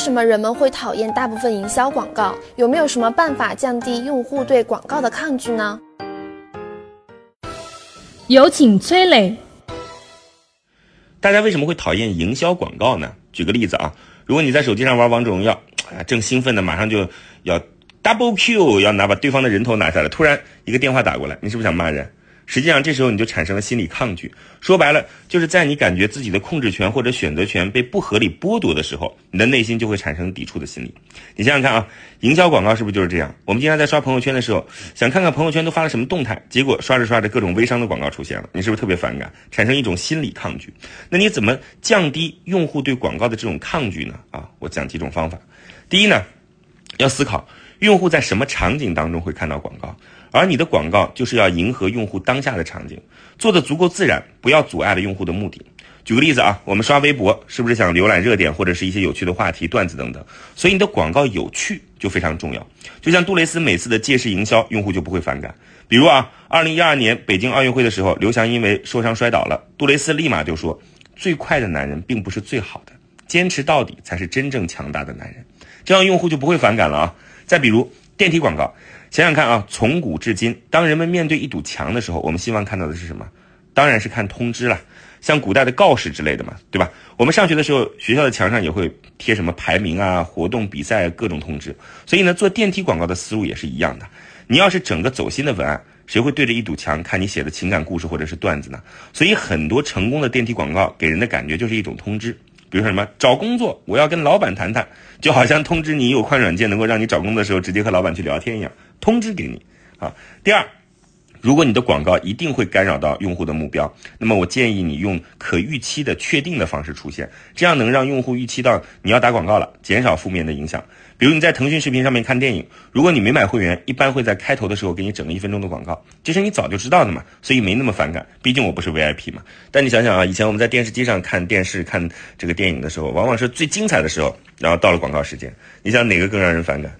什么人们会讨厌大部分营销广告？有没有什么办法降低用户对广告的抗拒呢？有请崔磊。大家为什么会讨厌营销广告呢？举个例子啊，如果你在手机上玩王者荣耀，啊，正兴奋的，马上就要 double Q，要拿把对方的人头拿下来，突然一个电话打过来，你是不是想骂人？实际上，这时候你就产生了心理抗拒。说白了，就是在你感觉自己的控制权或者选择权被不合理剥夺的时候，你的内心就会产生抵触的心理。你想想看啊，营销广告是不是就是这样？我们经常在刷朋友圈的时候，想看看朋友圈都发了什么动态，结果刷着刷着各种微商的广告出现了，你是不是特别反感，产生一种心理抗拒？那你怎么降低用户对广告的这种抗拒呢？啊，我讲几种方法。第一呢，要思考用户在什么场景当中会看到广告。而你的广告就是要迎合用户当下的场景，做的足够自然，不要阻碍了用户的目的。举个例子啊，我们刷微博是不是想浏览热点或者是一些有趣的话题、段子等等？所以你的广告有趣就非常重要。就像杜蕾斯每次的借势营销，用户就不会反感。比如啊，二零一二年北京奥运会的时候，刘翔因为受伤摔倒了，杜蕾斯立马就说：“最快的男人并不是最好的，坚持到底才是真正强大的男人。”这样用户就不会反感了啊。再比如电梯广告。想想看啊，从古至今，当人们面对一堵墙的时候，我们希望看到的是什么？当然是看通知了，像古代的告示之类的嘛，对吧？我们上学的时候，学校的墙上也会贴什么排名啊、活动、比赛各种通知。所以呢，做电梯广告的思路也是一样的。你要是整个走心的文案，谁会对着一堵墙看你写的情感故事或者是段子呢？所以很多成功的电梯广告给人的感觉就是一种通知。比如说什么找工作，我要跟老板谈谈，就好像通知你有款软件能够让你找工作的时候直接和老板去聊天一样。通知给你啊。第二，如果你的广告一定会干扰到用户的目标，那么我建议你用可预期的确定的方式出现，这样能让用户预期到你要打广告了，减少负面的影响。比如你在腾讯视频上面看电影，如果你没买会员，一般会在开头的时候给你整个一分钟的广告，这是你早就知道的嘛，所以没那么反感。毕竟我不是 VIP 嘛。但你想想啊，以前我们在电视机上看电视看这个电影的时候，往往是最精彩的时候，然后到了广告时间，你想哪个更让人反感？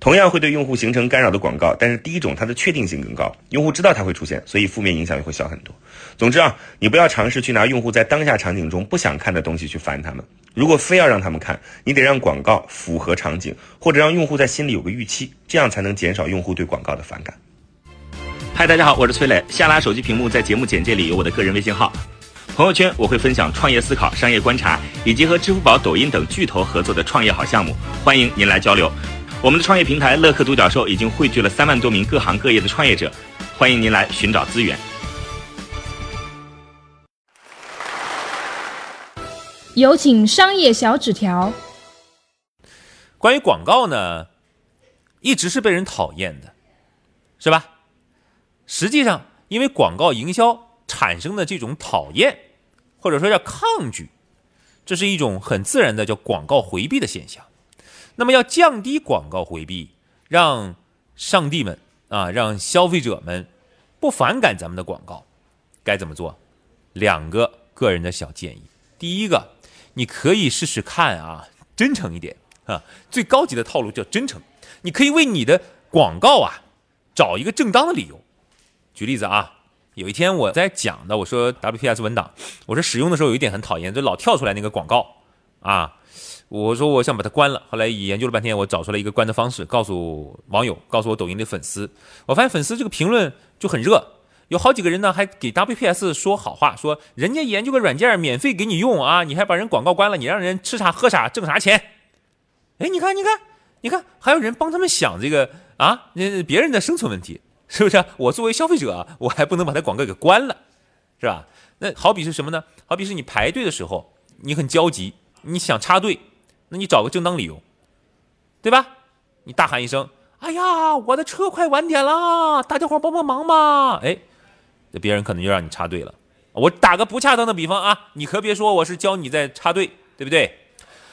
同样会对用户形成干扰的广告，但是第一种它的确定性更高，用户知道它会出现，所以负面影响也会小很多。总之啊，你不要尝试去拿用户在当下场景中不想看的东西去烦他们。如果非要让他们看，你得让广告符合场景，或者让用户在心里有个预期，这样才能减少用户对广告的反感。嗨，大家好，我是崔磊。下拉手机屏幕，在节目简介里有我的个人微信号。朋友圈我会分享创业思考、商业观察，以及和支付宝、抖音等巨头合作的创业好项目，欢迎您来交流。我们的创业平台乐客独角兽已经汇聚了三万多名各行各业的创业者，欢迎您来寻找资源。有请商业小纸条。关于广告呢，一直是被人讨厌的，是吧？实际上，因为广告营销产生的这种讨厌，或者说叫抗拒，这是一种很自然的叫广告回避的现象。那么要降低广告回避，让上帝们啊，让消费者们不反感咱们的广告，该怎么做？两个个人的小建议。第一个，你可以试试看啊，真诚一点啊，最高级的套路叫真诚。你可以为你的广告啊找一个正当的理由。举例子啊，有一天我在讲的，我说 WPS 文档，我说使用的时候有一点很讨厌，就老跳出来那个广告啊。我说我想把它关了，后来研究了半天，我找出来一个关的方式，告诉网友，告诉我抖音的粉丝。我发现粉丝这个评论就很热，有好几个人呢还给 WPS 说好话，说人家研究个软件免费给你用啊，你还把人广告关了，你让人吃啥喝啥挣啥钱？哎，你看你看你看，还有人帮他们想这个啊，那别人的生存问题是不是？我作为消费者，我还不能把他广告给关了，是吧？那好比是什么呢？好比是你排队的时候，你很焦急，你想插队。那你找个正当理由，对吧？你大喊一声：“哎呀，我的车快晚点了，大家伙帮帮忙吧！”哎，那别人可能就让你插队了。我打个不恰当的比方啊，你可别说我是教你在插队，对不对？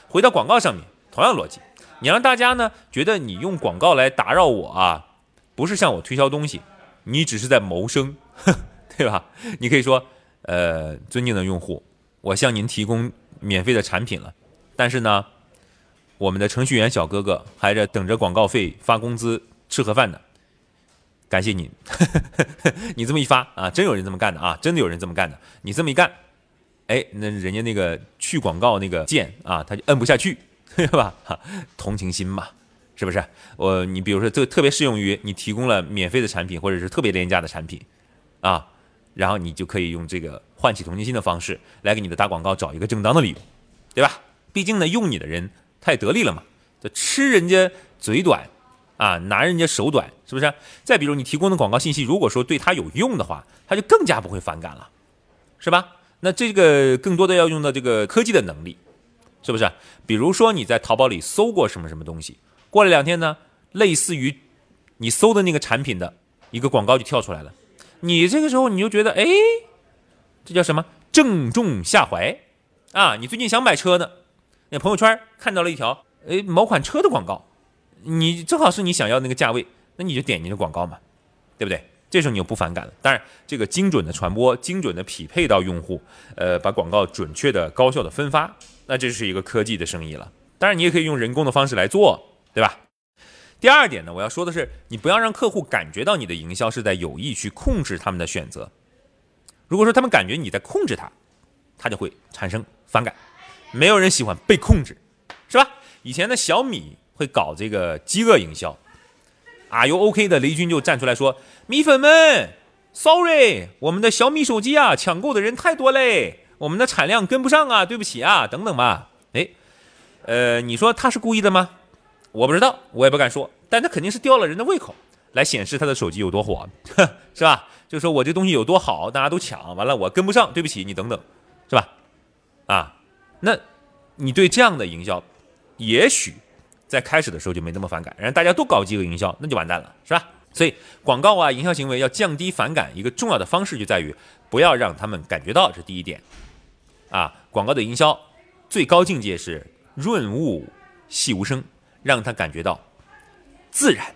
回到广告上面，同样逻辑，你让大家呢觉得你用广告来打扰我啊，不是向我推销东西，你只是在谋生，对吧？你可以说，呃，尊敬的用户，我向您提供免费的产品了，但是呢，我们的程序员小哥哥还在等着广告费发工资吃盒饭呢。感谢你，你这么一发啊，真有人这么干的啊，真的有人这么干的。你这么一干，哎，那人家那个去广告那个键啊，他就摁不下去，对吧？哈，同情心嘛，是不是？我你比如说，这特别适用于你提供了免费的产品或者是特别廉价的产品啊，然后你就可以用这个唤起同情心的方式来给你的打广告找一个正当的理由，对吧？毕竟呢，用你的人太得力了嘛，这吃人家嘴短。啊，拿人家手短，是不是？再比如你提供的广告信息，如果说对他有用的话，他就更加不会反感了，是吧？那这个更多的要用到这个科技的能力，是不是？比如说你在淘宝里搜过什么什么东西，过了两天呢，类似于你搜的那个产品的一个广告就跳出来了，你这个时候你就觉得，哎，这叫什么？正中下怀啊！你最近想买车呢，那朋友圈看到了一条，哎，某款车的广告。你正好是你想要那个价位，那你就点你的广告嘛，对不对？这时候你就不反感了。当然，这个精准的传播、精准的匹配到用户，呃，把广告准确的、高效的分发，那这是一个科技的生意了。当然，你也可以用人工的方式来做，对吧？第二点呢，我要说的是，你不要让客户感觉到你的营销是在有意去控制他们的选择。如果说他们感觉你在控制他，他就会产生反感。没有人喜欢被控制，是吧？以前的小米。会搞这个饥饿营销，Are you OK 的雷军就站出来说：“米粉们，Sorry，我们的小米手机啊，抢购的人太多嘞，我们的产量跟不上啊，对不起啊，等等吧。”哎，呃，你说他是故意的吗？我不知道，我也不敢说，但他肯定是吊了人的胃口，来显示他的手机有多火，是吧？就说我这东西有多好，大家都抢，完了我跟不上，对不起你等等，是吧？啊，那你对这样的营销，也许。在开始的时候就没那么反感，然后大家都搞饥饿营销，那就完蛋了，是吧？所以广告啊，营销行为要降低反感，一个重要的方式就在于不要让他们感觉到，这是第一点。啊，广告的营销最高境界是润物细无声，让他感觉到自然。